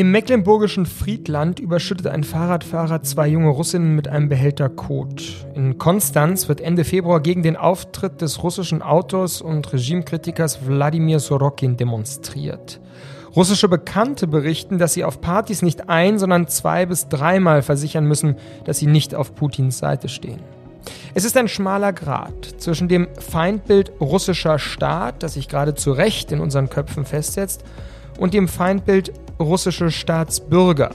Im mecklenburgischen Friedland überschüttet ein Fahrradfahrer zwei junge Russinnen mit einem Behälter Kot. In Konstanz wird Ende Februar gegen den Auftritt des russischen Autors und Regimekritikers Wladimir Sorokin demonstriert. Russische Bekannte berichten, dass sie auf Partys nicht ein, sondern zwei bis dreimal versichern müssen, dass sie nicht auf Putins Seite stehen. Es ist ein schmaler Grat zwischen dem Feindbild russischer Staat, das sich gerade zu Recht in unseren Köpfen festsetzt, und dem Feindbild russische Staatsbürger,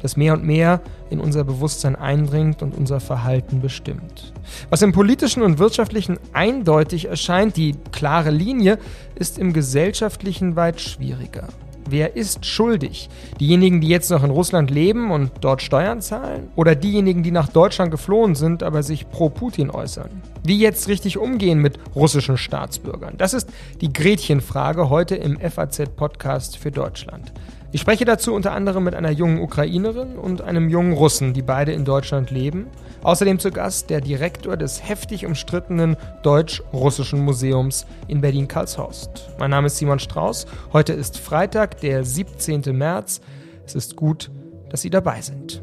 das mehr und mehr in unser Bewusstsein eindringt und unser Verhalten bestimmt. Was im politischen und wirtschaftlichen eindeutig erscheint, die klare Linie, ist im gesellschaftlichen weit schwieriger. Wer ist schuldig? Diejenigen, die jetzt noch in Russland leben und dort Steuern zahlen? Oder diejenigen, die nach Deutschland geflohen sind, aber sich pro Putin äußern? Wie jetzt richtig umgehen mit russischen Staatsbürgern? Das ist die Gretchenfrage heute im FAZ-Podcast für Deutschland. Ich spreche dazu unter anderem mit einer jungen Ukrainerin und einem jungen Russen, die beide in Deutschland leben. Außerdem zu Gast der Direktor des heftig umstrittenen Deutsch-Russischen Museums in Berlin-Karlshorst. Mein Name ist Simon Strauß. Heute ist Freitag, der 17. März. Es ist gut, dass Sie dabei sind.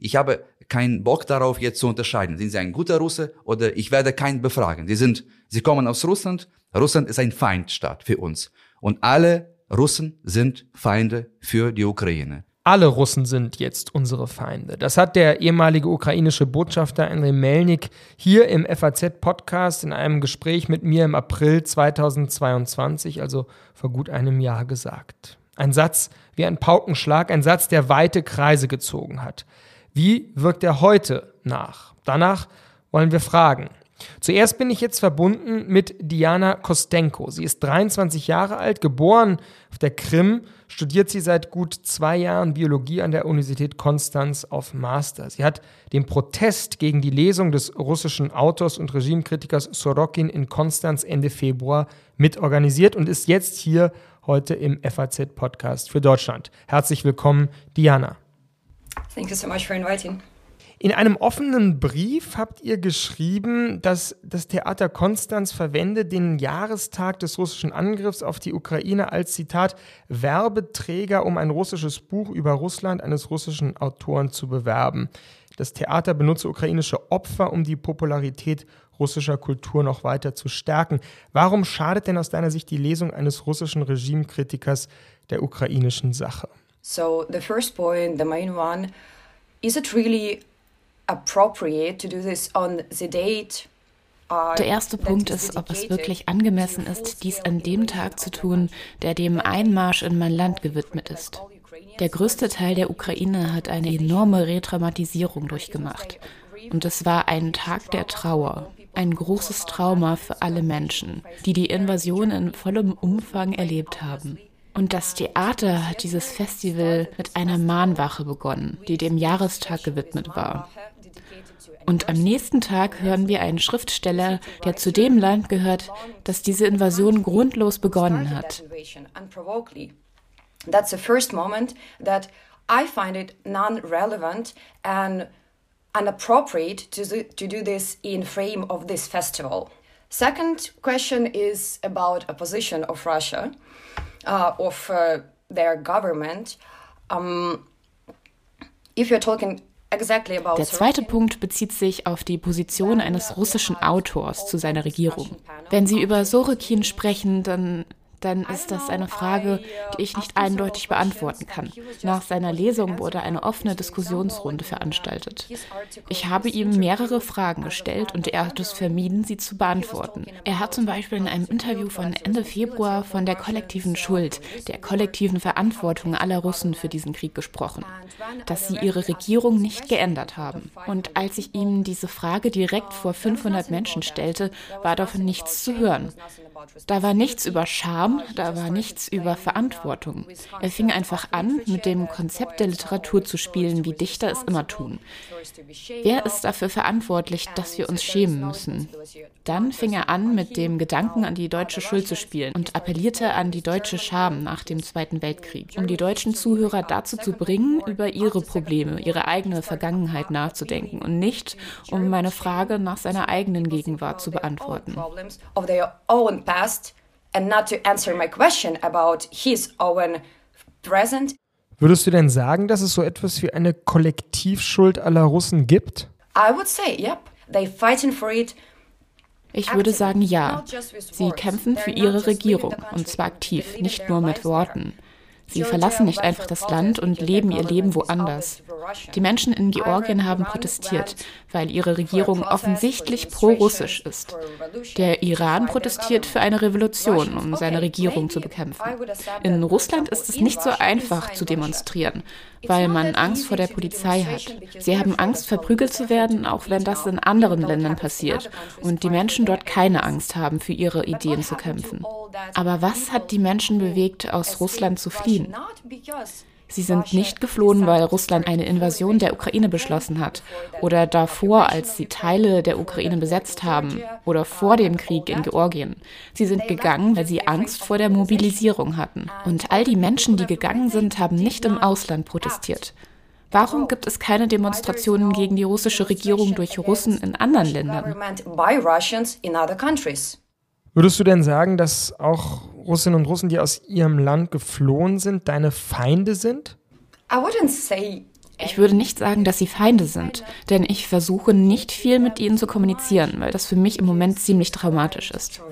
Ich habe keinen Bock darauf, jetzt zu unterscheiden. Sind Sie ein guter Russe oder ich werde keinen befragen. Sie sind, Sie kommen aus Russland. Russland ist ein Feindstaat für uns. Und alle Russen sind Feinde für die Ukraine. Alle Russen sind jetzt unsere Feinde. Das hat der ehemalige ukrainische Botschafter Andrei Melnik hier im FAZ-Podcast in einem Gespräch mit mir im April 2022, also vor gut einem Jahr, gesagt. Ein Satz wie ein Paukenschlag, ein Satz, der weite Kreise gezogen hat. Wie wirkt er heute nach? Danach wollen wir fragen. Zuerst bin ich jetzt verbunden mit Diana Kostenko. Sie ist 23 Jahre alt, geboren auf der Krim, studiert sie seit gut zwei Jahren Biologie an der Universität Konstanz auf Master. Sie hat den Protest gegen die Lesung des russischen Autors und Regimekritikers Sorokin in Konstanz Ende Februar mitorganisiert und ist jetzt hier heute im FAZ-Podcast für Deutschland. Herzlich willkommen, Diana. Thank you so much for inviting. In einem offenen Brief habt ihr geschrieben, dass das Theater Konstanz verwende den Jahrestag des russischen Angriffs auf die Ukraine als Zitat Werbeträger, um ein russisches Buch über Russland eines russischen Autoren zu bewerben. Das Theater benutze ukrainische Opfer, um die Popularität russischer Kultur noch weiter zu stärken. Warum schadet denn aus deiner Sicht die Lesung eines russischen Regimekritikers der ukrainischen Sache? So the first point, the main one, is it really appropriate to do this on the date uh, der erste Punkt ist, ob es wirklich angemessen ist, dies an dem Tag zu tun, der dem Einmarsch in mein Land gewidmet ist. Der größte Teil der Ukraine hat eine enorme Retraumatisierung durchgemacht. Und es war ein Tag der Trauer, ein großes Trauma für alle Menschen, die die Invasion in vollem Umfang erlebt haben. Und das Theater hat dieses Festival mit einer Mahnwache begonnen, die dem Jahrestag gewidmet war. Und am nächsten Tag hören wir einen Schriftsteller, der zu dem Land gehört, das diese Invasion grundlos begonnen hat. That's the first moment that I find it non-relevant and inappropriate to to do this in frame of this festival. Second question is about a position of Russia, uh, of uh, their government. Um, if you're talking Der zweite Punkt bezieht sich auf die Position eines russischen Autors zu seiner Regierung. Wenn Sie über Sorokin sprechen, dann dann ist das eine Frage, die ich nicht eindeutig beantworten kann. Nach seiner Lesung wurde eine offene Diskussionsrunde veranstaltet. Ich habe ihm mehrere Fragen gestellt und er hat es vermieden, sie zu beantworten. Er hat zum Beispiel in einem Interview von Ende Februar von der kollektiven Schuld, der kollektiven Verantwortung aller Russen für diesen Krieg gesprochen, dass sie ihre Regierung nicht geändert haben. Und als ich ihm diese Frage direkt vor 500 Menschen stellte, war davon nichts zu hören. Da war nichts über Scham, da war nichts über Verantwortung. Er fing einfach an, mit dem Konzept der Literatur zu spielen, wie Dichter es immer tun. Wer ist dafür verantwortlich, dass wir uns schämen müssen? Dann fing er an, mit dem Gedanken an die deutsche Schuld zu spielen und appellierte an die deutsche Scham nach dem Zweiten Weltkrieg, um die deutschen Zuhörer dazu zu bringen, über ihre Probleme, ihre eigene Vergangenheit nachzudenken und nicht, um meine Frage nach seiner eigenen Gegenwart zu beantworten past and not to answer my question about his own present. Würdest du denn sagen, dass es so etwas wie eine Kollektivschuld aller Russen gibt? I would say, yep. They fighting for it. Ich würde sagen, ja. Sie kämpfen für ihre Regierung, und zwar aktiv, nicht nur mit Worten. Sie verlassen nicht einfach das Land und leben ihr Leben woanders. Die Menschen in Georgien haben protestiert, weil ihre Regierung offensichtlich pro-russisch ist. Der Iran protestiert für eine Revolution, um seine Regierung zu bekämpfen. In Russland ist es nicht so einfach zu demonstrieren, weil man Angst vor der Polizei hat. Sie haben Angst, verprügelt zu werden, auch wenn das in anderen Ländern passiert und die Menschen dort keine Angst haben, für ihre Ideen zu kämpfen. Aber was hat die Menschen bewegt, aus Russland zu fliehen? Sie sind nicht geflohen, weil Russland eine Invasion der Ukraine beschlossen hat oder davor, als sie Teile der Ukraine besetzt haben oder vor dem Krieg in Georgien. Sie sind gegangen, weil sie Angst vor der Mobilisierung hatten. Und all die Menschen, die gegangen sind, haben nicht im Ausland protestiert. Warum gibt es keine Demonstrationen gegen die russische Regierung durch Russen in anderen Ländern? Würdest du denn sagen, dass auch Russinnen und Russen, die aus ihrem Land geflohen sind, deine Feinde sind? Ich würde nicht sagen, dass sie Feinde sind, denn ich versuche nicht viel mit ihnen zu kommunizieren, weil das für mich im Moment ziemlich traumatisch ist.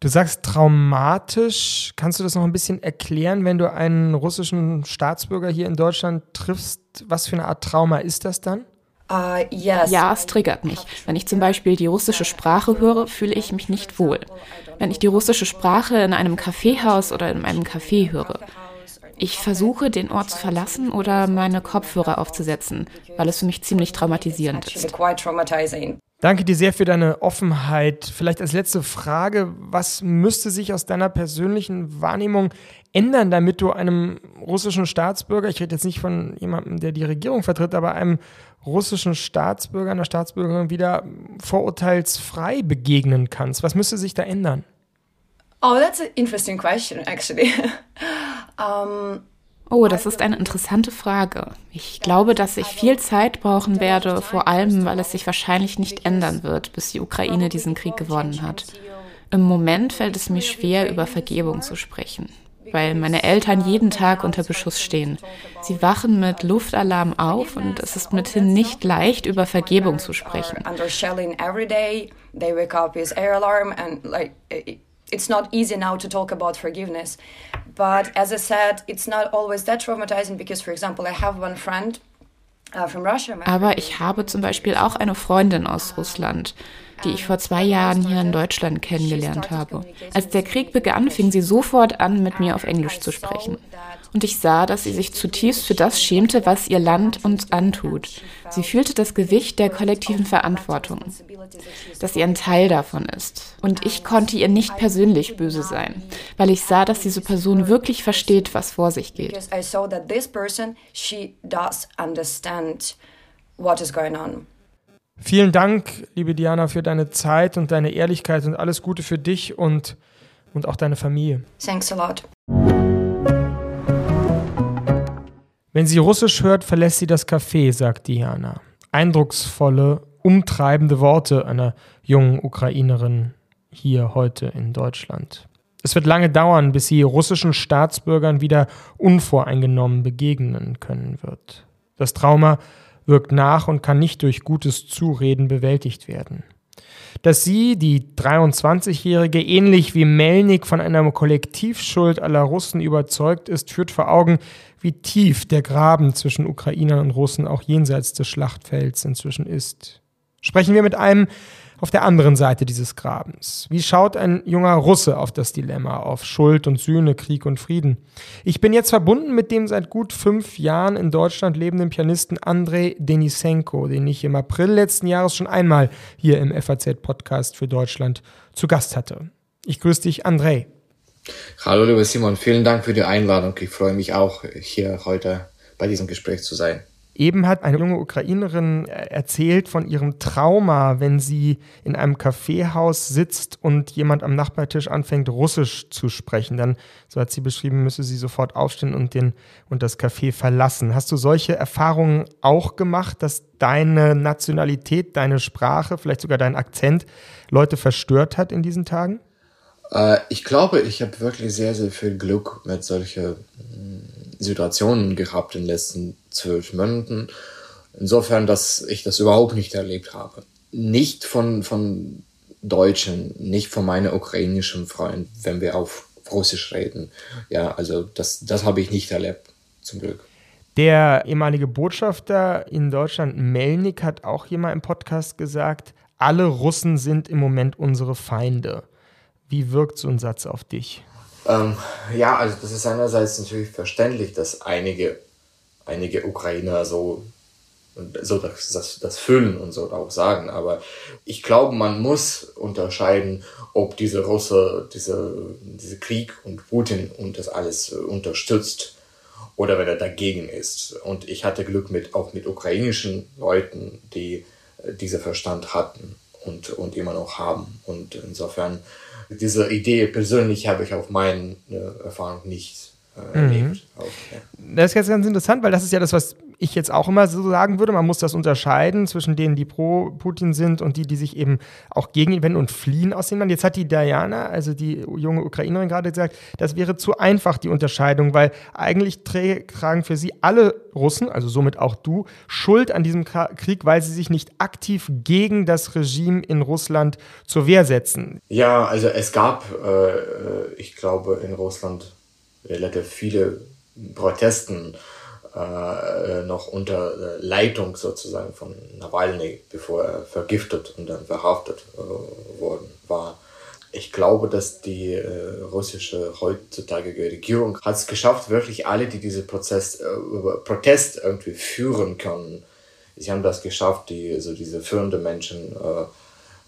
Du sagst traumatisch. Kannst du das noch ein bisschen erklären, wenn du einen russischen Staatsbürger hier in Deutschland triffst? Was für eine Art Trauma ist das dann? Uh, ja, es triggert mich. Wenn ich zum Beispiel die russische Sprache höre, fühle ich mich nicht wohl. Wenn ich die russische Sprache in einem Kaffeehaus oder in einem Café höre. Ich versuche, den Ort zu verlassen oder meine Kopfhörer aufzusetzen, weil es für mich ziemlich traumatisierend ist. Danke dir sehr für deine Offenheit. Vielleicht als letzte Frage, was müsste sich aus deiner persönlichen Wahrnehmung ändern, damit du einem russischen Staatsbürger, ich rede jetzt nicht von jemandem, der die Regierung vertritt, aber einem russischen Staatsbürger, einer Staatsbürgerin wieder vorurteilsfrei begegnen kannst? Was müsste sich da ändern? Oh, that's an interesting question, actually. um, oh, das ist eine interessante Frage. Ich glaube, dass ich viel Zeit brauchen werde, vor allem, weil es sich wahrscheinlich nicht ändern wird, bis die Ukraine diesen Krieg gewonnen hat. Im Moment fällt es mir schwer, über Vergebung zu sprechen weil meine Eltern jeden Tag unter Beschuss stehen. Sie wachen mit Luftalarm auf und es ist mithin nicht leicht, über Vergebung zu sprechen. It's not easy now to talk about forgiveness. But as I said, it's not always that traumatizing because, for example, I have one friend aber ich habe zum Beispiel auch eine Freundin aus Russland die ich vor zwei Jahren hier in Deutschland kennengelernt habe. Als der Krieg begann, fing sie sofort an, mit mir auf Englisch zu sprechen. Und ich sah, dass sie sich zutiefst für das schämte, was ihr Land uns antut. Sie fühlte das Gewicht der kollektiven Verantwortung, dass sie ein Teil davon ist. Und ich konnte ihr nicht persönlich böse sein, weil ich sah, dass diese Person wirklich versteht, was vor sich geht. What is going on. Vielen Dank, liebe Diana, für deine Zeit und deine Ehrlichkeit und alles Gute für dich und, und auch deine Familie. Thanks a lot. Wenn sie Russisch hört, verlässt sie das Café, sagt Diana. Eindrucksvolle, umtreibende Worte einer jungen Ukrainerin hier heute in Deutschland. Es wird lange dauern, bis sie russischen Staatsbürgern wieder unvoreingenommen begegnen können wird. Das Trauma wirkt nach und kann nicht durch gutes Zureden bewältigt werden. Dass sie, die 23-Jährige, ähnlich wie Melnik von einer Kollektivschuld aller Russen überzeugt ist, führt vor Augen, wie tief der Graben zwischen Ukrainern und Russen auch jenseits des Schlachtfelds inzwischen ist. Sprechen wir mit einem, auf der anderen Seite dieses Grabens. Wie schaut ein junger Russe auf das Dilemma, auf Schuld und Sühne, Krieg und Frieden? Ich bin jetzt verbunden mit dem seit gut fünf Jahren in Deutschland lebenden Pianisten Andrei Denisenko, den ich im April letzten Jahres schon einmal hier im FAZ-Podcast für Deutschland zu Gast hatte. Ich grüße dich, Andrei. Hallo, lieber Simon, vielen Dank für die Einladung. Ich freue mich auch, hier heute bei diesem Gespräch zu sein. Eben hat eine junge Ukrainerin äh, erzählt von ihrem Trauma, wenn sie in einem Kaffeehaus sitzt und jemand am Nachbartisch anfängt, Russisch zu sprechen. Dann, so hat sie beschrieben, müsse sie sofort aufstehen und, den, und das Café verlassen. Hast du solche Erfahrungen auch gemacht, dass deine Nationalität, deine Sprache, vielleicht sogar dein Akzent Leute verstört hat in diesen Tagen? Äh, ich glaube, ich habe wirklich sehr, sehr viel Glück mit solchen Situationen gehabt in den letzten zwölf Monaten. Insofern, dass ich das überhaupt nicht erlebt habe. Nicht von, von Deutschen, nicht von meinen ukrainischen Freunden, wenn wir auf Russisch reden. Ja, also das, das habe ich nicht erlebt, zum Glück. Der ehemalige Botschafter in Deutschland, Melnik, hat auch hier mal im Podcast gesagt, alle Russen sind im Moment unsere Feinde. Wie wirkt so ein Satz auf dich? Ähm, ja, also das ist einerseits natürlich verständlich, dass einige, einige Ukrainer so, so das, das, das fühlen und so auch sagen. Aber ich glaube, man muss unterscheiden, ob diese Russe, diese, diese Krieg und Putin und das alles unterstützt oder wenn er dagegen ist. Und ich hatte Glück mit, auch mit ukrainischen Leuten, die äh, diese Verstand hatten und, und immer noch haben. Und insofern diese Idee persönlich habe ich auf meine Erfahrung nicht äh, mhm. erlebt. Auch, ja. Das ist jetzt ganz interessant, weil das ist ja das, was ich jetzt auch immer so sagen würde, man muss das unterscheiden zwischen denen, die pro Putin sind und die, die sich eben auch gegen ihn wenden und fliehen aus dem Land. Jetzt hat die Diana, also die junge Ukrainerin, gerade gesagt, das wäre zu einfach, die Unterscheidung, weil eigentlich tragen für sie alle Russen, also somit auch du, Schuld an diesem Krieg, weil sie sich nicht aktiv gegen das Regime in Russland zur Wehr setzen. Ja, also es gab, äh, ich glaube, in Russland relativ viele Protesten äh, noch unter äh, Leitung sozusagen von Nawalny, bevor er vergiftet und dann verhaftet äh, worden war. Ich glaube, dass die äh, russische heutzutage Regierung hat es geschafft, wirklich alle, die diese Prozess, äh, Protest irgendwie führen können, sie haben das geschafft, die, also diese führenden Menschen äh,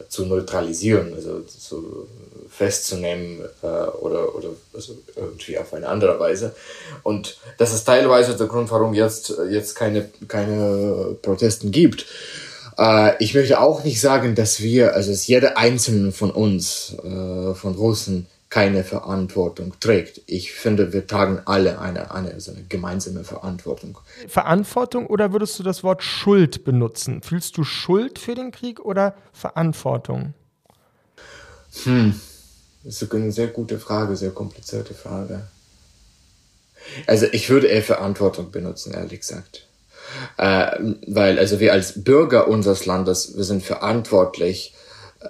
zu neutralisieren, also zu, festzunehmen äh, oder, oder also irgendwie auf eine andere Weise. Und das ist teilweise der Grund, warum jetzt, jetzt keine, keine Protesten gibt. Äh, ich möchte auch nicht sagen, dass wir, also dass jeder Einzelne von uns, äh, von Russen, keine Verantwortung trägt. Ich finde, wir tragen alle eine, eine, so eine gemeinsame Verantwortung. Verantwortung oder würdest du das Wort Schuld benutzen? Fühlst du Schuld für den Krieg oder Verantwortung? Hm, das ist eine sehr gute Frage, sehr komplizierte Frage. Also ich würde eher Verantwortung benutzen, ehrlich gesagt. Äh, weil also wir als Bürger unseres Landes, wir sind verantwortlich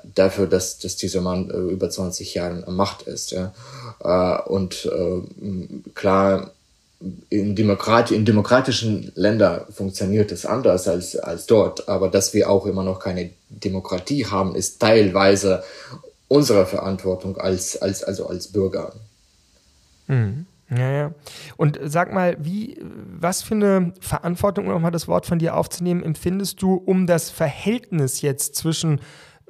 dafür, dass, dass dieser Mann äh, über 20 Jahre Macht ist. Ja? Äh, und äh, klar, in, Demokrat in demokratischen Ländern funktioniert es anders als, als dort, aber dass wir auch immer noch keine Demokratie haben, ist teilweise unsere Verantwortung als, als, also als Bürger. Mhm. Ja, ja. Und sag mal, wie, was für eine Verantwortung, um nochmal das Wort von dir aufzunehmen, empfindest du, um das Verhältnis jetzt zwischen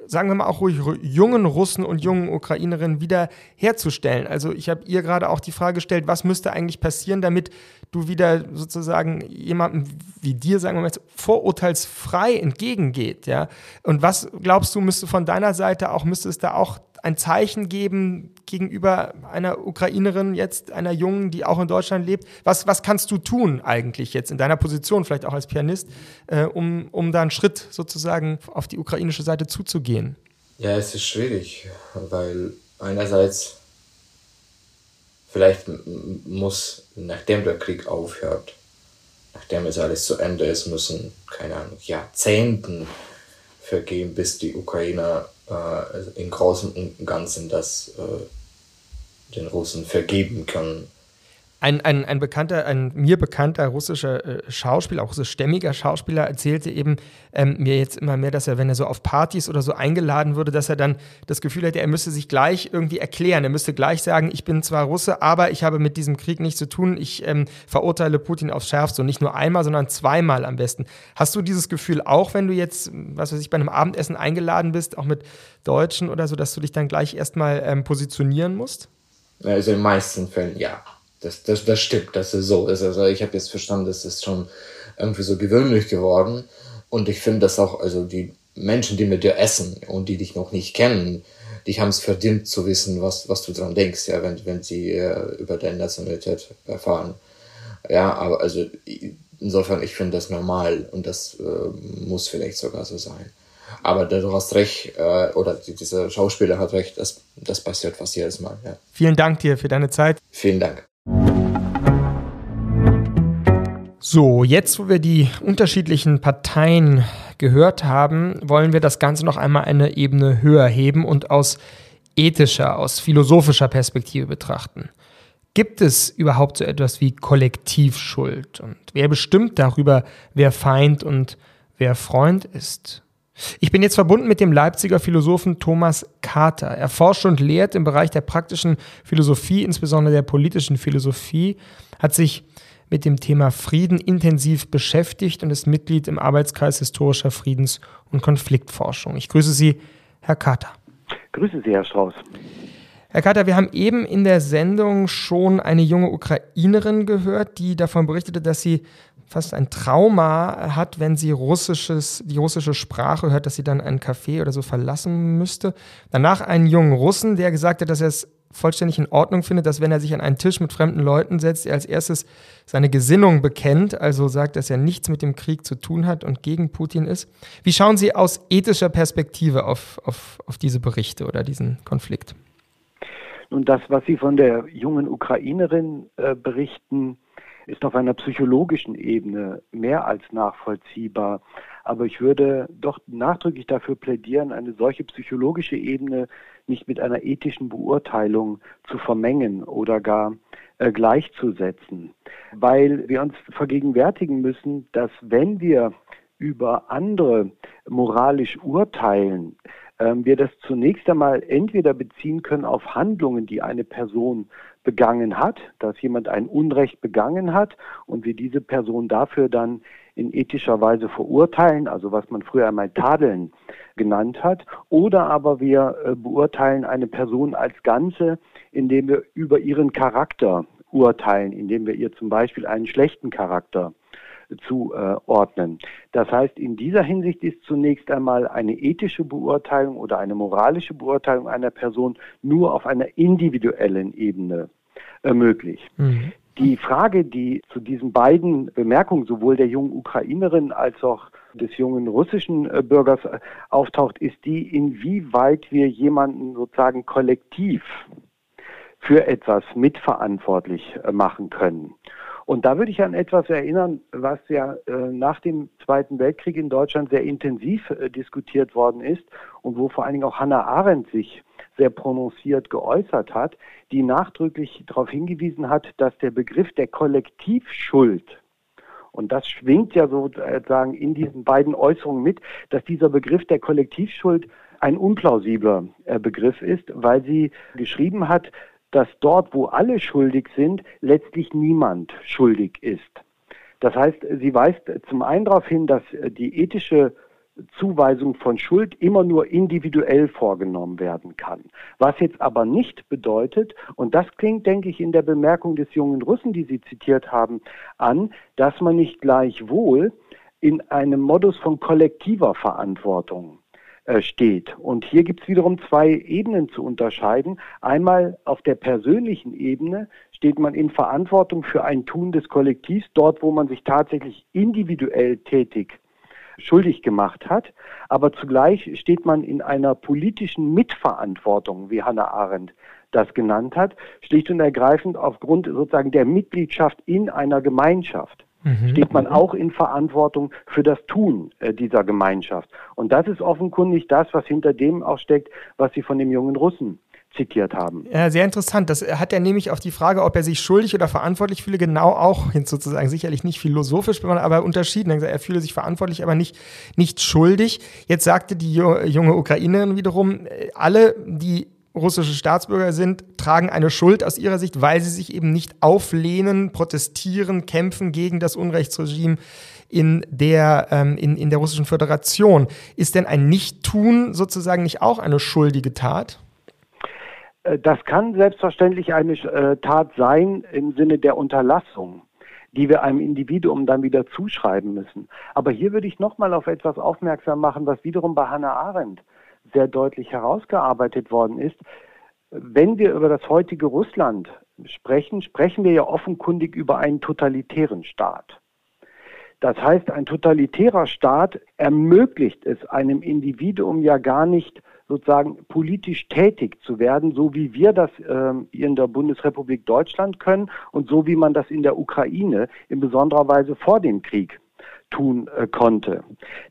sagen wir mal auch ruhig jungen Russen und jungen Ukrainerinnen wieder herzustellen. Also ich habe ihr gerade auch die Frage gestellt, was müsste eigentlich passieren, damit du wieder sozusagen jemandem wie dir, sagen wir mal, vorurteilsfrei entgegengeht, ja? Und was glaubst du, müsste von deiner Seite auch, müsste es da auch ein Zeichen geben gegenüber einer Ukrainerin jetzt, einer Jungen, die auch in Deutschland lebt? Was, was kannst du tun eigentlich jetzt in deiner Position, vielleicht auch als Pianist, äh, um, um da einen Schritt sozusagen auf die ukrainische Seite zuzugehen? Ja, es ist schwierig, weil einerseits vielleicht muss, nachdem der Krieg aufhört, nachdem es alles zu Ende ist, müssen, keine Ahnung, Jahrzehnten vergehen, bis die Ukrainer äh, im Großen und Ganzen das äh, den Russen vergeben können ein, ein, ein bekannter, ein mir bekannter russischer äh, Schauspieler, auch russischstämmiger Schauspieler, erzählte eben ähm, mir jetzt immer mehr, dass er, wenn er so auf Partys oder so eingeladen würde, dass er dann das Gefühl hätte, er müsste sich gleich irgendwie erklären. Er müsste gleich sagen, ich bin zwar Russe, aber ich habe mit diesem Krieg nichts zu tun. Ich ähm, verurteile Putin aufs Schärfste und nicht nur einmal, sondern zweimal am besten. Hast du dieses Gefühl auch, wenn du jetzt, was weiß ich, bei einem Abendessen eingeladen bist, auch mit Deutschen oder so, dass du dich dann gleich erstmal ähm, positionieren musst? Also in meisten Fällen ja. Das, das, das stimmt, dass es so ist. Also ich habe jetzt verstanden, das ist schon irgendwie so gewöhnlich geworden. Und ich finde das auch, also die Menschen, die mit dir essen und die dich noch nicht kennen, die haben es verdient zu wissen, was, was du dran denkst, ja, wenn, wenn sie äh, über deine Nationalität erfahren. Ja, aber also insofern, ich finde das normal und das äh, muss vielleicht sogar so sein. Aber du hast recht, äh, oder dieser Schauspieler hat recht, das, das passiert fast jedes Mal. Ja. Vielen Dank dir für deine Zeit. Vielen Dank. So, jetzt wo wir die unterschiedlichen Parteien gehört haben, wollen wir das Ganze noch einmal eine Ebene höher heben und aus ethischer, aus philosophischer Perspektive betrachten. Gibt es überhaupt so etwas wie Kollektivschuld? Und wer bestimmt darüber, wer Feind und wer Freund ist? Ich bin jetzt verbunden mit dem Leipziger Philosophen Thomas Carter. Er forscht und lehrt im Bereich der praktischen Philosophie, insbesondere der politischen Philosophie, hat sich mit dem Thema Frieden intensiv beschäftigt und ist Mitglied im Arbeitskreis historischer Friedens- und Konfliktforschung. Ich grüße Sie, Herr Carter. Grüße Sie, Herr Strauß. Herr Carter, wir haben eben in der Sendung schon eine junge Ukrainerin gehört, die davon berichtete, dass sie fast ein Trauma hat, wenn sie russisches, die russische Sprache hört, dass sie dann ein Café oder so verlassen müsste. Danach einen jungen Russen, der gesagt hat, dass er es vollständig in Ordnung findet, dass wenn er sich an einen Tisch mit fremden Leuten setzt, er als erstes seine Gesinnung bekennt, also sagt, dass er nichts mit dem Krieg zu tun hat und gegen Putin ist. Wie schauen Sie aus ethischer Perspektive auf, auf, auf diese Berichte oder diesen Konflikt? Nun, das, was Sie von der jungen Ukrainerin äh, berichten, ist auf einer psychologischen Ebene mehr als nachvollziehbar. Aber ich würde doch nachdrücklich dafür plädieren, eine solche psychologische Ebene nicht mit einer ethischen Beurteilung zu vermengen oder gar äh, gleichzusetzen. Weil wir uns vergegenwärtigen müssen, dass wenn wir über andere moralisch urteilen, ähm, wir das zunächst einmal entweder beziehen können auf Handlungen, die eine Person begangen hat, dass jemand ein Unrecht begangen hat und wir diese Person dafür dann in ethischer Weise verurteilen, also was man früher einmal Tadeln genannt hat, oder aber wir äh, beurteilen eine Person als Ganze, indem wir über ihren Charakter urteilen, indem wir ihr zum Beispiel einen schlechten Charakter zuordnen. Das heißt, in dieser Hinsicht ist zunächst einmal eine ethische Beurteilung oder eine moralische Beurteilung einer Person nur auf einer individuellen Ebene äh, möglich. Mhm. Die Frage, die zu diesen beiden Bemerkungen sowohl der jungen Ukrainerin als auch des jungen russischen äh, Bürgers äh, auftaucht, ist die, inwieweit wir jemanden sozusagen kollektiv für etwas mitverantwortlich machen können. Und da würde ich an etwas erinnern, was ja äh, nach dem Zweiten Weltkrieg in Deutschland sehr intensiv äh, diskutiert worden ist und wo vor allen Dingen auch Hannah Arendt sich sehr prononciert geäußert hat, die nachdrücklich darauf hingewiesen hat, dass der Begriff der Kollektivschuld und das schwingt ja sozusagen in diesen beiden Äußerungen mit, dass dieser Begriff der Kollektivschuld ein unplausibler äh, Begriff ist, weil sie geschrieben hat, dass dort, wo alle schuldig sind, letztlich niemand schuldig ist. Das heißt, sie weist zum einen darauf hin, dass die ethische Zuweisung von Schuld immer nur individuell vorgenommen werden kann. Was jetzt aber nicht bedeutet, und das klingt, denke ich, in der Bemerkung des jungen Russen, die Sie zitiert haben, an, dass man nicht gleichwohl in einem Modus von kollektiver Verantwortung äh, steht. Und hier gibt es wiederum zwei Ebenen zu unterscheiden. Einmal auf der persönlichen Ebene steht man in Verantwortung für ein Tun des Kollektivs, dort wo man sich tatsächlich individuell tätig schuldig gemacht hat. Aber zugleich steht man in einer politischen Mitverantwortung, wie Hannah Arendt das genannt hat, schlicht und ergreifend aufgrund sozusagen der Mitgliedschaft in einer Gemeinschaft. mhm. steht man auch in Verantwortung für das Tun äh, dieser Gemeinschaft. Und das ist offenkundig das, was hinter dem auch steckt, was Sie von dem jungen Russen zitiert haben. Ja, sehr interessant. Das hat er nämlich auf die Frage, ob er sich schuldig oder verantwortlich fühle, genau auch sozusagen sicherlich nicht philosophisch, aber unterschieden. Er fühle sich verantwortlich, aber nicht, nicht schuldig. Jetzt sagte die junge Ukrainerin wiederum, äh, alle, die russische Staatsbürger sind, tragen eine Schuld aus ihrer Sicht, weil sie sich eben nicht auflehnen, protestieren, kämpfen gegen das Unrechtsregime in der, ähm, in, in der Russischen Föderation. Ist denn ein Nicht-Tun sozusagen nicht auch eine schuldige Tat? Äh, das kann selbstverständlich eine äh, Tat sein im Sinne der Unterlassung, die wir einem Individuum dann wieder zuschreiben müssen. Aber hier würde ich nochmal auf etwas aufmerksam machen, was wiederum bei Hannah Arendt sehr deutlich herausgearbeitet worden ist. Wenn wir über das heutige Russland sprechen, sprechen wir ja offenkundig über einen totalitären Staat. Das heißt, ein totalitärer Staat ermöglicht es einem Individuum ja gar nicht, sozusagen politisch tätig zu werden, so wie wir das äh, in der Bundesrepublik Deutschland können und so wie man das in der Ukraine in besonderer Weise vor dem Krieg tun äh, konnte.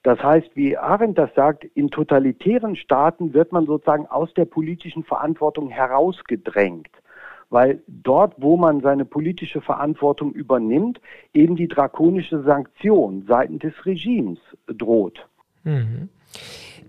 Das heißt, wie Arendt das sagt, in totalitären Staaten wird man sozusagen aus der politischen Verantwortung herausgedrängt weil dort, wo man seine politische Verantwortung übernimmt, eben die drakonische Sanktion seitens des Regimes droht. Mhm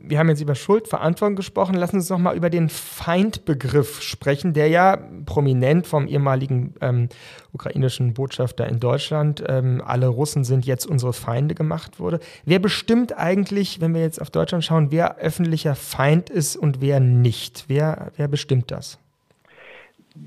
wir haben jetzt über Schuldverantwortung gesprochen. Lassen Sie uns noch mal über den Feindbegriff sprechen, der ja prominent vom ehemaligen ähm, ukrainischen Botschafter in Deutschland, ähm, alle Russen sind jetzt unsere Feinde gemacht wurde. Wer bestimmt eigentlich, wenn wir jetzt auf Deutschland schauen, wer öffentlicher Feind ist und wer nicht? Wer, wer bestimmt das?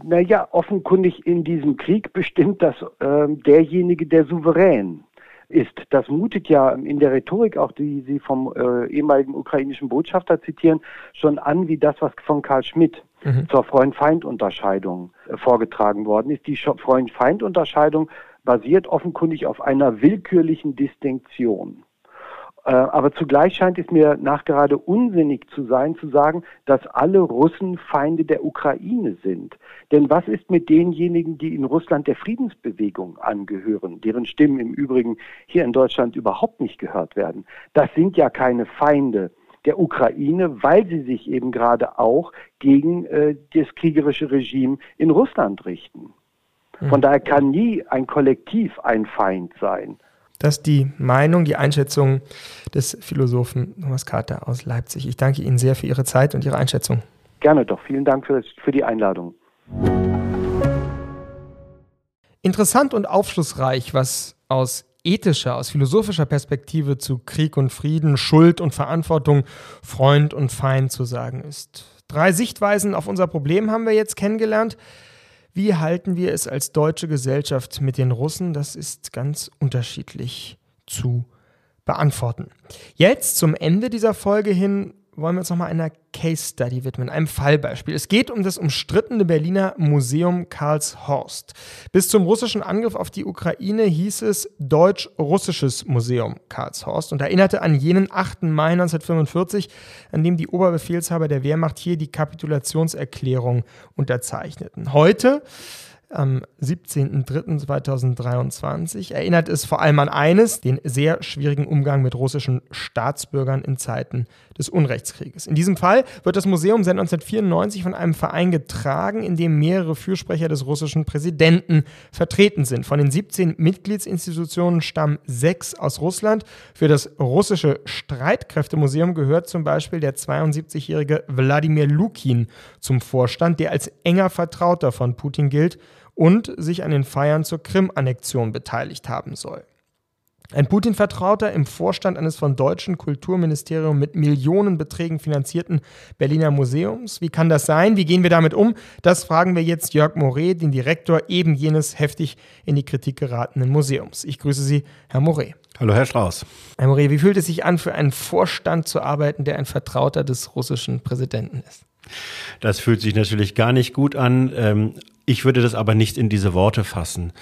Naja, offenkundig in diesem Krieg bestimmt das äh, derjenige, der souverän ist. Das mutet ja in der Rhetorik, auch die Sie vom äh, ehemaligen ukrainischen Botschafter zitieren, schon an wie das, was von Karl Schmidt mhm. zur Freund-Feind-Unterscheidung äh, vorgetragen worden ist. Die Freund-Feind-Unterscheidung basiert offenkundig auf einer willkürlichen Distinktion. Äh, aber zugleich scheint es mir nachgerade unsinnig zu sein, zu sagen, dass alle Russen Feinde der Ukraine sind. Denn was ist mit denjenigen, die in Russland der Friedensbewegung angehören, deren Stimmen im Übrigen hier in Deutschland überhaupt nicht gehört werden? Das sind ja keine Feinde der Ukraine, weil sie sich eben gerade auch gegen äh, das kriegerische Regime in Russland richten. Von hm. daher kann nie ein Kollektiv ein Feind sein. Das ist die Meinung, die Einschätzung des Philosophen Thomas Carter aus Leipzig. Ich danke Ihnen sehr für Ihre Zeit und Ihre Einschätzung. Gerne doch. Vielen Dank für, für die Einladung. Interessant und aufschlussreich, was aus ethischer, aus philosophischer Perspektive zu Krieg und Frieden, Schuld und Verantwortung, Freund und Feind zu sagen ist. Drei Sichtweisen auf unser Problem haben wir jetzt kennengelernt. Wie halten wir es als deutsche Gesellschaft mit den Russen? Das ist ganz unterschiedlich zu beantworten. Jetzt zum Ende dieser Folge hin wollen wir uns nochmal einer Case Study widmen, einem Fallbeispiel. Es geht um das umstrittene Berliner Museum Karlshorst. Bis zum russischen Angriff auf die Ukraine hieß es Deutsch-Russisches Museum Karlshorst und erinnerte an jenen 8. Mai 1945, an dem die Oberbefehlshaber der Wehrmacht hier die Kapitulationserklärung unterzeichneten. Heute am 17.03.2023 erinnert es vor allem an eines, den sehr schwierigen Umgang mit russischen Staatsbürgern in Zeiten des Unrechtskrieges. In diesem Fall wird das Museum seit 1994 von einem Verein getragen, in dem mehrere Fürsprecher des russischen Präsidenten vertreten sind. Von den 17 Mitgliedsinstitutionen stammen sechs aus Russland. Für das russische Streitkräftemuseum gehört zum Beispiel der 72-jährige Wladimir Lukin zum Vorstand, der als enger Vertrauter von Putin gilt und sich an den Feiern zur Krim-Annexion beteiligt haben soll. Ein Putin-Vertrauter im Vorstand eines von deutschen Kulturministerium mit Millionenbeträgen finanzierten Berliner Museums. Wie kann das sein? Wie gehen wir damit um? Das fragen wir jetzt Jörg Moret, den Direktor eben jenes heftig in die Kritik geratenen Museums. Ich grüße Sie, Herr Moret. Hallo, Herr Strauß. Herr Moret, wie fühlt es sich an, für einen Vorstand zu arbeiten, der ein Vertrauter des russischen Präsidenten ist? Das fühlt sich natürlich gar nicht gut an. Ähm, ich würde das aber nicht in diese Worte fassen.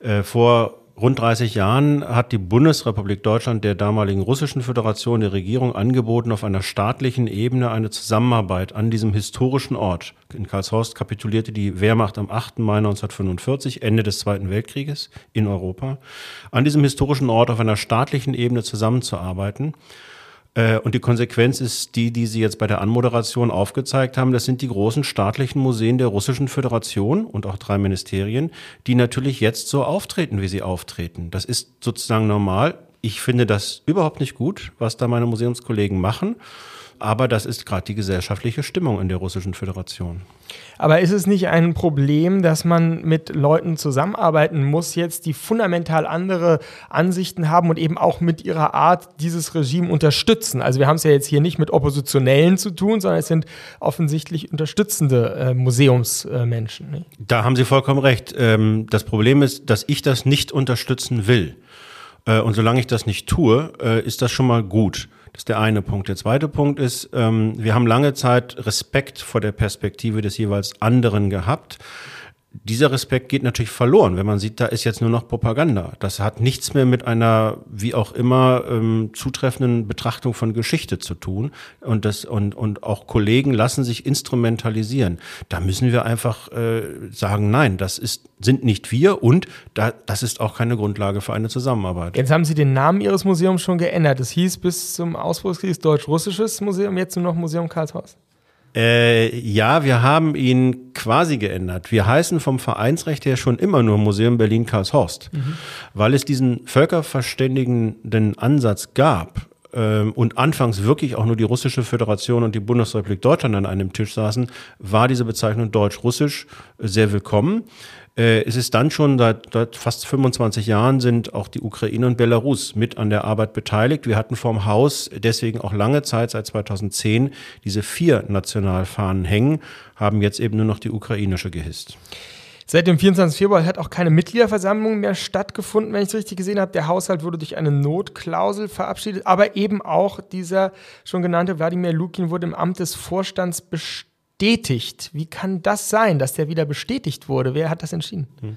Äh, vor rund 30 Jahren hat die Bundesrepublik Deutschland der damaligen Russischen Föderation der Regierung angeboten, auf einer staatlichen Ebene eine Zusammenarbeit an diesem historischen Ort. In Karlshorst kapitulierte die Wehrmacht am 8. Mai 1945, Ende des Zweiten Weltkrieges in Europa, an diesem historischen Ort auf einer staatlichen Ebene zusammenzuarbeiten. Äh, und die Konsequenz ist die, die Sie jetzt bei der Anmoderation aufgezeigt haben. Das sind die großen staatlichen Museen der Russischen Föderation und auch drei Ministerien, die natürlich jetzt so auftreten, wie sie auftreten. Das ist sozusagen normal. Ich finde das überhaupt nicht gut, was da meine Museumskollegen machen. Aber das ist gerade die gesellschaftliche Stimmung in der Russischen Föderation. Aber ist es nicht ein Problem, dass man mit Leuten zusammenarbeiten muss, jetzt die fundamental andere Ansichten haben und eben auch mit ihrer Art dieses Regime unterstützen? Also wir haben es ja jetzt hier nicht mit Oppositionellen zu tun, sondern es sind offensichtlich unterstützende äh, Museumsmenschen. Äh, da haben Sie vollkommen recht. Ähm, das Problem ist, dass ich das nicht unterstützen will. Äh, und solange ich das nicht tue, äh, ist das schon mal gut. Das ist der eine Punkt. Der zweite Punkt ist, ähm, wir haben lange Zeit Respekt vor der Perspektive des jeweils anderen gehabt dieser Respekt geht natürlich verloren, wenn man sieht, da ist jetzt nur noch Propaganda. Das hat nichts mehr mit einer, wie auch immer, ähm, zutreffenden Betrachtung von Geschichte zu tun. Und, das, und, und auch Kollegen lassen sich instrumentalisieren. Da müssen wir einfach äh, sagen, nein, das ist, sind nicht wir und da, das ist auch keine Grundlage für eine Zusammenarbeit. Jetzt haben Sie den Namen Ihres Museums schon geändert. Es hieß bis zum Ausbruch des Krieges Deutsch-Russisches Museum, jetzt nur noch Museum Karlshorst. Äh, ja, wir haben ihn quasi geändert. Wir heißen vom Vereinsrecht her schon immer nur Museum Berlin-Karlshorst, mhm. weil es diesen völkerverständigenden Ansatz gab ähm, und anfangs wirklich auch nur die Russische Föderation und die Bundesrepublik Deutschland an einem Tisch saßen, war diese Bezeichnung Deutsch-Russisch sehr willkommen. Äh, es ist dann schon seit, seit, fast 25 Jahren sind auch die Ukraine und Belarus mit an der Arbeit beteiligt. Wir hatten vorm Haus deswegen auch lange Zeit, seit 2010, diese vier Nationalfahnen hängen, haben jetzt eben nur noch die ukrainische gehisst. Seit dem 24. Februar hat auch keine Mitgliederversammlung mehr stattgefunden, wenn ich es richtig gesehen habe. Der Haushalt wurde durch eine Notklausel verabschiedet, aber eben auch dieser schon genannte Wladimir Lukin wurde im Amt des Vorstands bestätigt bestätigt. Wie kann das sein, dass der wieder bestätigt wurde? Wer hat das entschieden? Hm.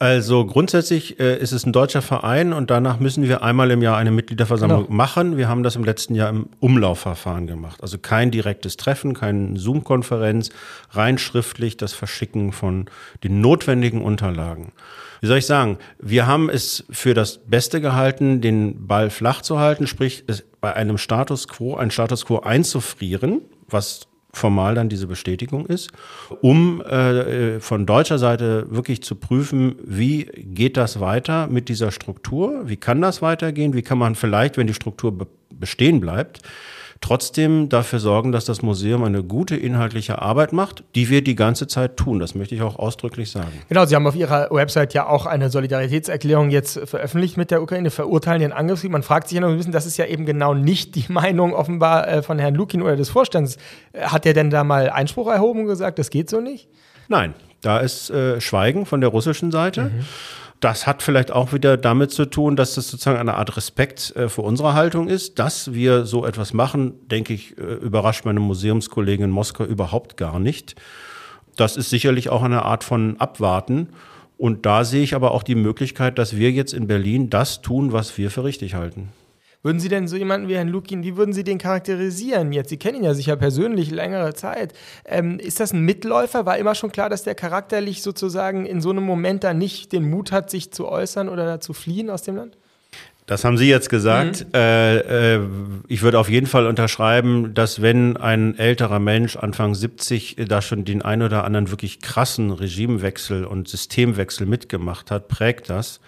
Also grundsätzlich äh, ist es ein deutscher Verein und danach müssen wir einmal im Jahr eine Mitgliederversammlung genau. machen. Wir haben das im letzten Jahr im Umlaufverfahren gemacht. Also kein direktes Treffen, keine Zoom-Konferenz, rein schriftlich das Verschicken von den notwendigen Unterlagen. Wie soll ich sagen? Wir haben es für das Beste gehalten, den Ball flach zu halten, sprich bei einem Status quo, ein Status quo einzufrieren, was formal dann diese Bestätigung ist, um äh, von deutscher Seite wirklich zu prüfen, wie geht das weiter mit dieser Struktur, wie kann das weitergehen, wie kann man vielleicht, wenn die Struktur be bestehen bleibt, trotzdem dafür sorgen, dass das Museum eine gute inhaltliche Arbeit macht, die wir die ganze Zeit tun. Das möchte ich auch ausdrücklich sagen. Genau, Sie haben auf Ihrer Website ja auch eine Solidaritätserklärung jetzt veröffentlicht mit der Ukraine, verurteilen den Angriffskrieg. Man fragt sich ja noch ein bisschen, das ist ja eben genau nicht die Meinung offenbar äh, von Herrn Lukin oder des Vorstands. Hat er denn da mal Einspruch erhoben und gesagt, das geht so nicht? Nein, da ist äh, Schweigen von der russischen Seite. Mhm das hat vielleicht auch wieder damit zu tun, dass das sozusagen eine Art Respekt äh, für unsere Haltung ist. Dass wir so etwas machen, denke ich, äh, überrascht meine Museumskollegen in Moskau überhaupt gar nicht. Das ist sicherlich auch eine Art von Abwarten. Und da sehe ich aber auch die Möglichkeit, dass wir jetzt in Berlin das tun, was wir für richtig halten. Würden Sie denn so jemanden wie Herrn Lukin, wie würden Sie den charakterisieren jetzt? Sie kennen ihn ja sicher persönlich längere Zeit. Ähm, ist das ein Mitläufer? War immer schon klar, dass der charakterlich sozusagen in so einem Moment da nicht den Mut hat, sich zu äußern oder zu fliehen aus dem Land? Das haben Sie jetzt gesagt. Mhm. Äh, äh, ich würde auf jeden Fall unterschreiben, dass wenn ein älterer Mensch Anfang 70 da schon den ein oder anderen wirklich krassen Regimewechsel und Systemwechsel mitgemacht hat, prägt das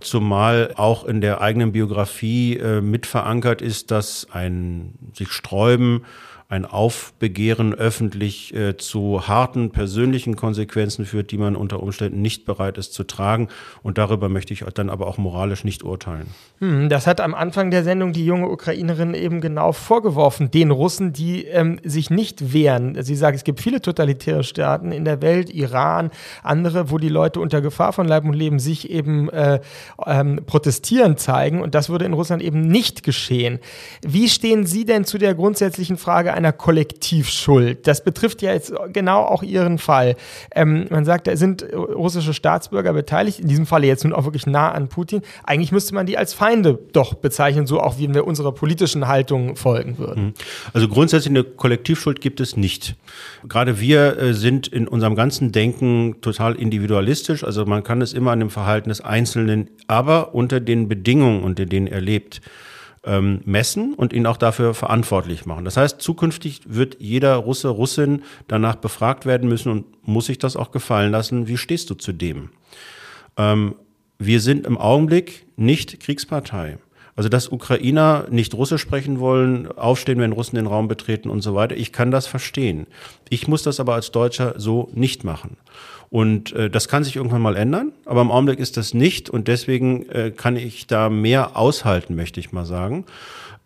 zumal auch in der eigenen Biografie äh, mit verankert ist, dass ein sich sträuben ein Aufbegehren öffentlich äh, zu harten persönlichen Konsequenzen führt, die man unter Umständen nicht bereit ist zu tragen. Und darüber möchte ich dann aber auch moralisch nicht urteilen. Hm, das hat am Anfang der Sendung die junge Ukrainerin eben genau vorgeworfen, den Russen, die ähm, sich nicht wehren. Sie sagt, es gibt viele totalitäre Staaten in der Welt, Iran, andere, wo die Leute unter Gefahr von Leib und Leben sich eben äh, ähm, protestieren zeigen. Und das würde in Russland eben nicht geschehen. Wie stehen Sie denn zu der grundsätzlichen Frage einer Kollektivschuld. Das betrifft ja jetzt genau auch Ihren Fall. Ähm, man sagt, da sind russische Staatsbürger beteiligt, in diesem Falle jetzt nun auch wirklich nah an Putin. Eigentlich müsste man die als Feinde doch bezeichnen, so auch wie wir unserer politischen Haltung folgen würden. Mhm. Also grundsätzlich eine Kollektivschuld gibt es nicht. Gerade wir äh, sind in unserem ganzen Denken total individualistisch. Also man kann es immer an dem Verhalten des Einzelnen, aber unter den Bedingungen, unter denen er lebt, ähm, messen und ihn auch dafür verantwortlich machen. Das heißt, zukünftig wird jeder Russe, Russin danach befragt werden müssen und muss sich das auch gefallen lassen. Wie stehst du zu dem? Ähm, wir sind im Augenblick nicht Kriegspartei. Also, dass Ukrainer nicht Russisch sprechen wollen, aufstehen, wenn Russen den Raum betreten und so weiter, ich kann das verstehen. Ich muss das aber als Deutscher so nicht machen. Und äh, das kann sich irgendwann mal ändern, aber im Augenblick ist das nicht und deswegen äh, kann ich da mehr aushalten, möchte ich mal sagen.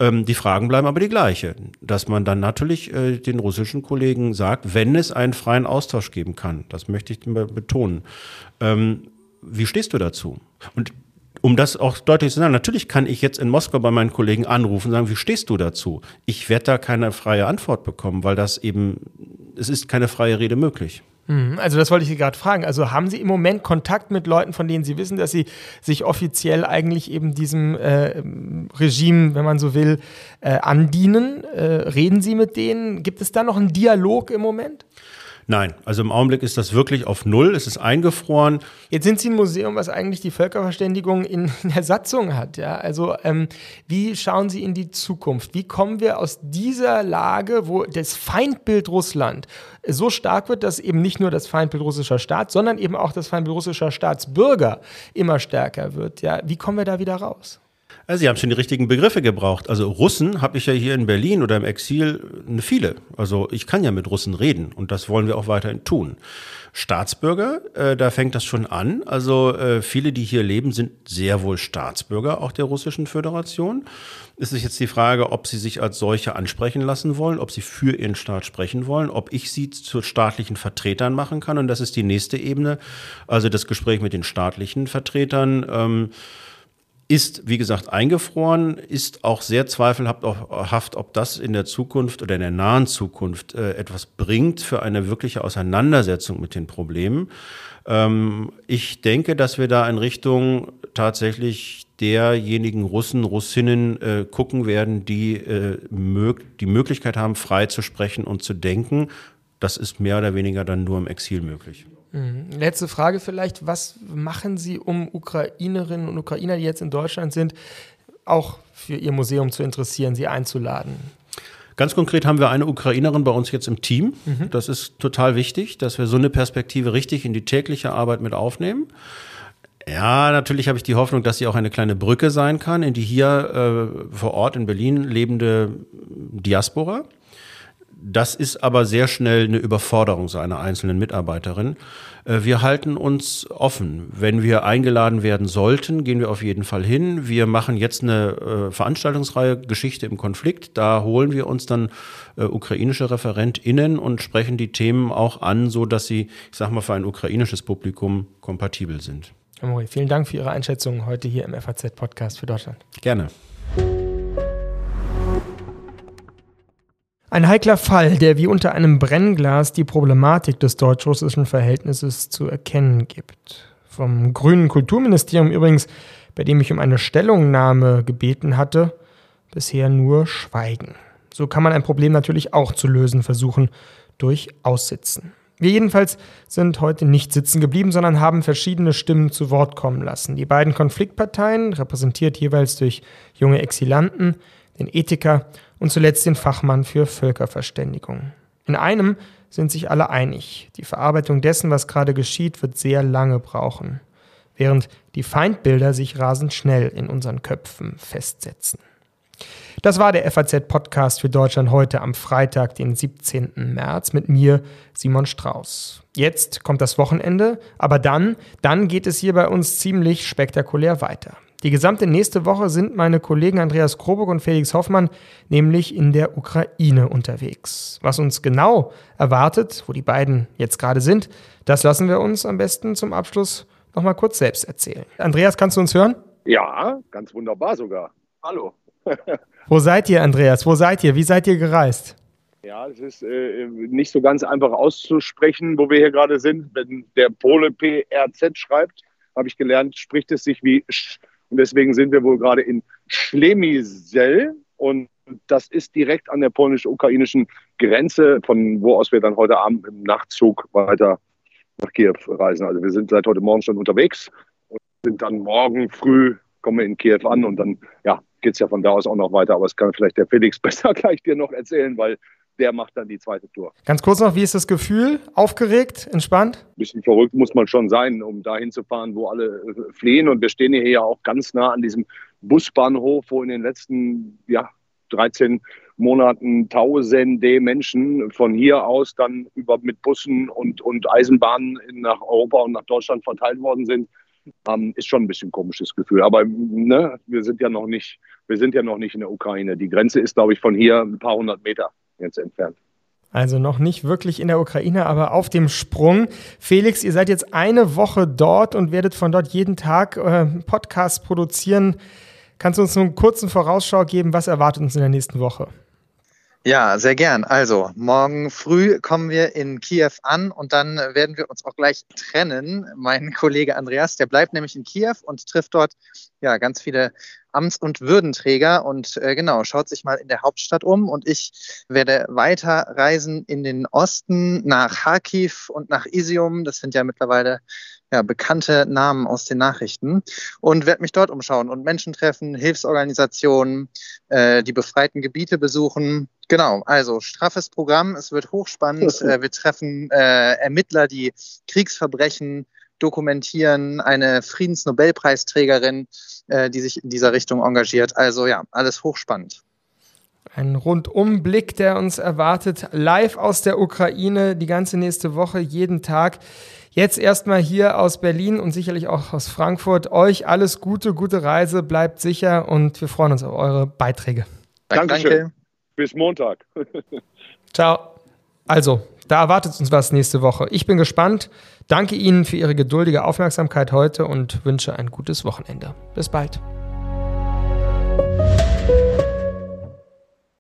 Ähm, die Fragen bleiben aber die gleiche, dass man dann natürlich äh, den russischen Kollegen sagt, wenn es einen freien Austausch geben kann, das möchte ich betonen. Ähm, wie stehst du dazu? Und um das auch deutlich zu sagen, natürlich kann ich jetzt in Moskau bei meinen Kollegen anrufen und sagen, wie stehst du dazu? Ich werde da keine freie Antwort bekommen, weil das eben, es ist keine freie Rede möglich. Mhm. Also das wollte ich Sie gerade fragen. Also haben Sie im Moment Kontakt mit Leuten, von denen Sie wissen, dass sie sich offiziell eigentlich eben diesem äh, Regime, wenn man so will, äh, andienen? Äh, reden Sie mit denen? Gibt es da noch einen Dialog im Moment? Nein, also im Augenblick ist das wirklich auf Null, es ist eingefroren. Jetzt sind Sie ein Museum, was eigentlich die Völkerverständigung in, der Satzung hat. Ja? Also ähm, wie schauen Sie in die Zukunft? Wie kommen wir aus dieser Lage, wo das Feindbild Russland so stark wird, dass eben nicht nur das Feindbild russischer Staat, sondern eben auch das Feindbild russischer Staatsbürger immer stärker wird? Ja? Wie kommen wir da wieder raus? Also Sie haben schon die richtigen Begriffe gebraucht. Also Russen habe ich ja hier in Berlin oder im Exil viele. Also ich kann ja mit Russen reden und das wollen wir auch weiterhin tun. Staatsbürger, äh, da fängt das schon an. Also äh, viele, die hier leben, sind sehr wohl Staatsbürger auch der Russischen Föderation. Es ist jetzt die Frage, ob sie sich als solche ansprechen lassen wollen, ob sie für ihren Staat sprechen wollen, ob ich sie zu staatlichen Vertretern machen kann. Und das ist die nächste Ebene, also das Gespräch mit den staatlichen Vertretern. Ähm, ist, wie gesagt, eingefroren, ist auch sehr zweifelhaft, ob das in der Zukunft oder in der nahen Zukunft äh, etwas bringt für eine wirkliche Auseinandersetzung mit den Problemen. Ähm, ich denke, dass wir da in Richtung tatsächlich derjenigen Russen, Russinnen äh, gucken werden, die äh, die Möglichkeit haben, frei zu sprechen und zu denken. Das ist mehr oder weniger dann nur im Exil möglich. Mhm. Letzte Frage vielleicht. Was machen Sie, um Ukrainerinnen und Ukrainer, die jetzt in Deutschland sind, auch für Ihr Museum zu interessieren, Sie einzuladen? Ganz konkret haben wir eine Ukrainerin bei uns jetzt im Team. Mhm. Das ist total wichtig, dass wir so eine Perspektive richtig in die tägliche Arbeit mit aufnehmen. Ja, natürlich habe ich die Hoffnung, dass sie auch eine kleine Brücke sein kann in die hier äh, vor Ort in Berlin lebende Diaspora. Das ist aber sehr schnell eine Überforderung so einer einzelnen Mitarbeiterin. Äh, wir halten uns offen. Wenn wir eingeladen werden sollten, gehen wir auf jeden Fall hin. Wir machen jetzt eine äh, Veranstaltungsreihe Geschichte im Konflikt. Da holen wir uns dann äh, ukrainische ReferentInnen und sprechen die Themen auch an, so dass sie, ich sag mal, für ein ukrainisches Publikum kompatibel sind. Herr Mori, vielen Dank für Ihre Einschätzung heute hier im FAZ-Podcast für Deutschland. Gerne. Ein heikler Fall, der wie unter einem Brennglas die Problematik des deutsch-russischen Verhältnisses zu erkennen gibt. Vom grünen Kulturministerium übrigens, bei dem ich um eine Stellungnahme gebeten hatte, bisher nur Schweigen. So kann man ein Problem natürlich auch zu lösen versuchen durch Aussitzen. Wir jedenfalls sind heute nicht sitzen geblieben, sondern haben verschiedene Stimmen zu Wort kommen lassen. Die beiden Konfliktparteien, repräsentiert jeweils durch junge Exilanten, den Ethiker und zuletzt den Fachmann für Völkerverständigung. In einem sind sich alle einig. Die Verarbeitung dessen, was gerade geschieht, wird sehr lange brauchen, während die Feindbilder sich rasend schnell in unseren Köpfen festsetzen. Das war der FAZ-Podcast für Deutschland heute am Freitag, den 17. März, mit mir, Simon Strauß. Jetzt kommt das Wochenende, aber dann, dann geht es hier bei uns ziemlich spektakulär weiter. Die gesamte nächste Woche sind meine Kollegen Andreas Kroburg und Felix Hoffmann nämlich in der Ukraine unterwegs. Was uns genau erwartet, wo die beiden jetzt gerade sind, das lassen wir uns am besten zum Abschluss nochmal kurz selbst erzählen. Andreas, kannst du uns hören? Ja, ganz wunderbar sogar. Hallo. wo seid ihr, Andreas? Wo seid ihr? Wie seid ihr gereist? Ja, es ist äh, nicht so ganz einfach auszusprechen, wo wir hier gerade sind. Wenn der Pole PRZ schreibt, habe ich gelernt, spricht es sich wie Sch. Und deswegen sind wir wohl gerade in Schlemisel. Und das ist direkt an der polnisch-ukrainischen Grenze, von wo aus wir dann heute Abend im Nachtzug weiter nach Kiew reisen. Also wir sind seit heute Morgen schon unterwegs und sind dann morgen früh, kommen wir in Kiew an und dann ja, geht es ja von da aus auch noch weiter. Aber das kann vielleicht der Felix besser gleich dir noch erzählen, weil der macht dann die zweite Tour. Ganz kurz noch, wie ist das Gefühl? Aufgeregt, entspannt? Ein bisschen verrückt muss man schon sein, um dahin zu fahren, wo alle äh, fliehen. Und wir stehen hier ja auch ganz nah an diesem Busbahnhof, wo in den letzten ja, 13 Monaten tausende Menschen von hier aus dann über mit Bussen und, und Eisenbahnen nach Europa und nach Deutschland verteilt worden sind. Ähm, ist schon ein bisschen ein komisches Gefühl. Aber ne, wir sind ja noch nicht, wir sind ja noch nicht in der Ukraine. Die Grenze ist, glaube ich, von hier ein paar hundert Meter jetzt entfernt. Also noch nicht wirklich in der Ukraine, aber auf dem Sprung. Felix, ihr seid jetzt eine Woche dort und werdet von dort jeden Tag äh, Podcasts produzieren. Kannst du uns einen kurzen Vorausschau geben? Was erwartet uns in der nächsten Woche? Ja, sehr gern. Also, morgen früh kommen wir in Kiew an und dann werden wir uns auch gleich trennen. Mein Kollege Andreas, der bleibt nämlich in Kiew und trifft dort ja ganz viele Amts- und Würdenträger und äh, genau, schaut sich mal in der Hauptstadt um und ich werde weiter reisen in den Osten nach Kharkiv und nach Isium. Das sind ja mittlerweile ja, bekannte Namen aus den Nachrichten und werde mich dort umschauen und Menschen treffen, Hilfsorganisationen, äh, die befreiten Gebiete besuchen. Genau, also straffes Programm, es wird hochspannend. äh, wir treffen äh, Ermittler, die Kriegsverbrechen dokumentieren, eine Friedensnobelpreisträgerin, äh, die sich in dieser Richtung engagiert. Also ja, alles hochspannend. Ein Rundumblick, der uns erwartet, live aus der Ukraine, die ganze nächste Woche, jeden Tag. Jetzt erstmal hier aus Berlin und sicherlich auch aus Frankfurt. Euch alles Gute, gute Reise, bleibt sicher und wir freuen uns auf eure Beiträge. Dankeschön. Danke. Bis Montag. Ciao. Also, da erwartet uns was nächste Woche. Ich bin gespannt. Danke Ihnen für Ihre geduldige Aufmerksamkeit heute und wünsche ein gutes Wochenende. Bis bald.